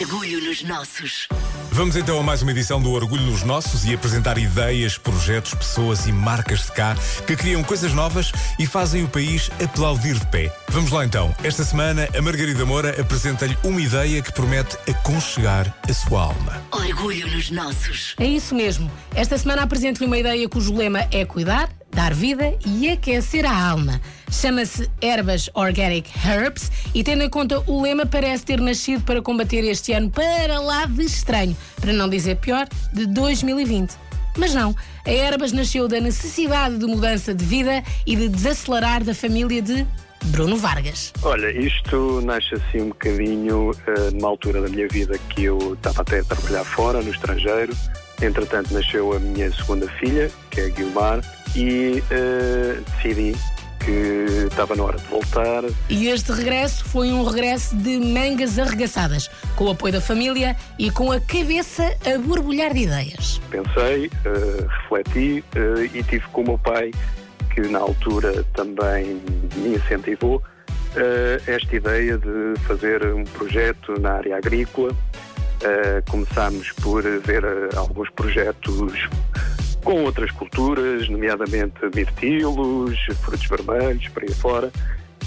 Orgulho nos nossos. Vamos então a mais uma edição do Orgulho nos Nossos e apresentar ideias, projetos, pessoas e marcas de cá que criam coisas novas e fazem o país aplaudir de pé. Vamos lá então. Esta semana, a Margarida Moura apresenta-lhe uma ideia que promete aconchegar a sua alma. Orgulho nos nossos. É isso mesmo. Esta semana apresento-lhe uma ideia cujo lema é cuidar, dar vida e aquecer a alma. Chama-se Ervas Organic Herbs e, tendo em conta o lema, parece ter nascido para combater este ano para lá de estranho, para não dizer pior, de 2020. Mas não, a Herbas nasceu da necessidade de mudança de vida e de desacelerar da família de Bruno Vargas. Olha, isto nasce assim um bocadinho uh, numa altura da minha vida que eu estava até a trabalhar fora, no estrangeiro. Entretanto, nasceu a minha segunda filha, que é a Guilmar, e uh, decidi que estava na hora de voltar. E este regresso foi um regresso de mangas arregaçadas, com o apoio da família e com a cabeça a borbulhar de ideias. Pensei, uh, refleti uh, e tive com o meu pai, que na altura também me incentivou, esta ideia de fazer um projeto na área agrícola. começámos por ver alguns projetos com outras culturas, nomeadamente mirtilos, frutos vermelhos, por aí fora,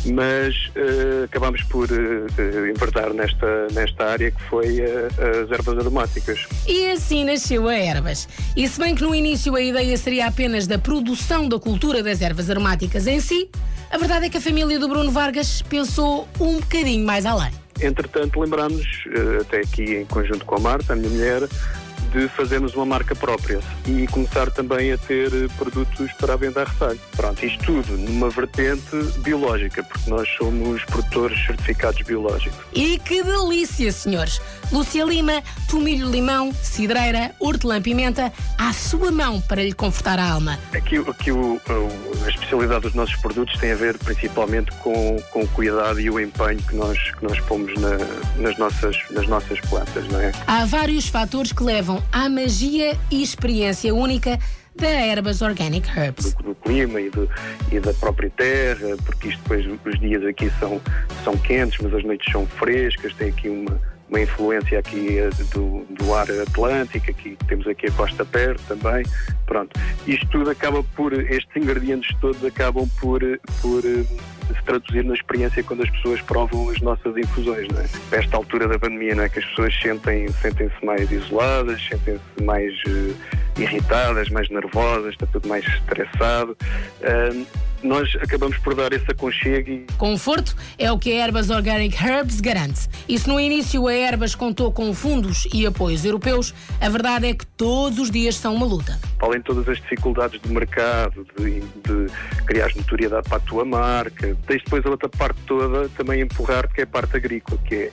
mas uh, acabámos por uh, enverdar nesta, nesta área que foi uh, as ervas aromáticas. E assim nasceu a Ervas. E se bem que no início a ideia seria apenas da produção da cultura das ervas aromáticas em si, a verdade é que a família do Bruno Vargas pensou um bocadinho mais além. Entretanto, lembramos, até aqui em conjunto com a Marta, a minha mulher, de fazermos uma marca própria e começar também a ter produtos para a venda a retalho. Pronto, isto tudo numa vertente biológica, porque nós somos produtores certificados biológicos. E que delícia, senhores! Lúcia Lima, tomilho limão, cidreira, hortelã-pimenta, à sua mão para lhe confortar a alma. Aqui, aqui o, a especialidade dos nossos produtos tem a ver principalmente com, com o cuidado e o empenho que nós, que nós pomos na, nas, nossas, nas nossas plantas, não é? Há vários fatores que levam à magia e experiência única da Herbas Organic Herbs. Do, do clima e, do, e, da própria terra, porque isto depois os dias aqui são, são quentes, mas as noites são frescas, tem aqui uma, uma influência aqui eh, do, do ar Atlântico, aqui temos aqui a costa perto também. Pronto, isto tudo acaba por, estes ingredientes todos acabam por, por eh, se traduzir na experiência quando as pessoas provam as nossas infusões. Não é? Esta altura da pandemia, não é? que as pessoas sentem, sentem-se mais isoladas, sentem-se mais irritadas, mais nervosas, está tudo mais estressado. Nós acabamos por dar esse aconchego. E... Conforto é o que a Herbas Organic Herbs garante. E se no início a Herbas contou com fundos e apoios europeus, a verdade é que todos os dias são uma luta. Além de todas as dificuldades do mercado, de, de criar notoriedade para a tua marca, tens depois a outra parte toda também empurrar, que é a parte agrícola, que é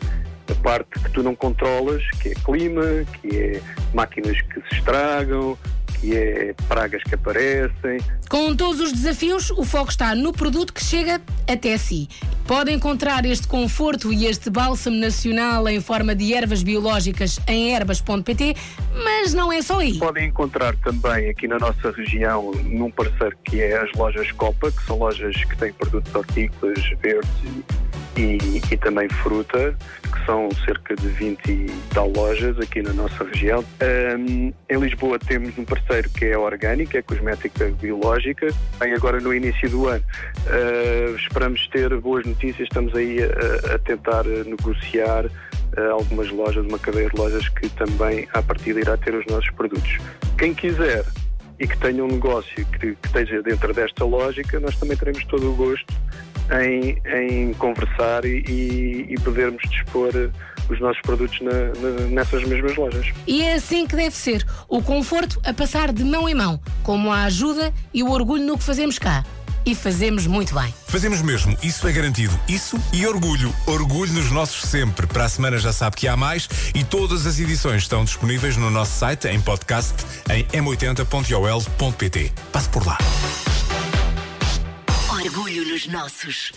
a parte que tu não controlas, que é clima, que é máquinas que se estragam, que é pragas que aparecem. Com todos os desafios, o foco está no produto que chega até si. Pode encontrar este conforto e este bálsamo nacional em forma de ervas biológicas em ervas.pt, mas não é só aí. Podem encontrar também aqui na nossa região, num parceiro que é as lojas Copa, que são lojas que têm produtos hortícolas, verdes e, e, também fruta, que são cerca de 20 e tal lojas aqui na nossa região. Um, em Lisboa temos um parceiro que é orgânico, é cosmética biológica, vem agora no início do ano. Uh, esperamos ter boas notícias, estamos aí a, a tentar negociar uh, algumas lojas, uma cadeia de lojas que também, à partida, irá ter os nossos produtos. Quem quiser e que tenha um negócio que, que esteja dentro desta lógica, nós também teremos todo o gosto em, em conversar e, e podermos dispor os nossos produtos na, na, nessas mesmas lojas. E é assim que deve ser: o conforto a passar de mão em mão, como a ajuda e o orgulho no que fazemos cá. E fazemos muito bem. Fazemos mesmo, isso é garantido. Isso e orgulho. Orgulho nos nossos sempre. Para a semana já sabe que há mais e todas as edições estão disponíveis no nosso site em podcast em m80.ol.pt. Passe por lá. Orgulho nos nossos.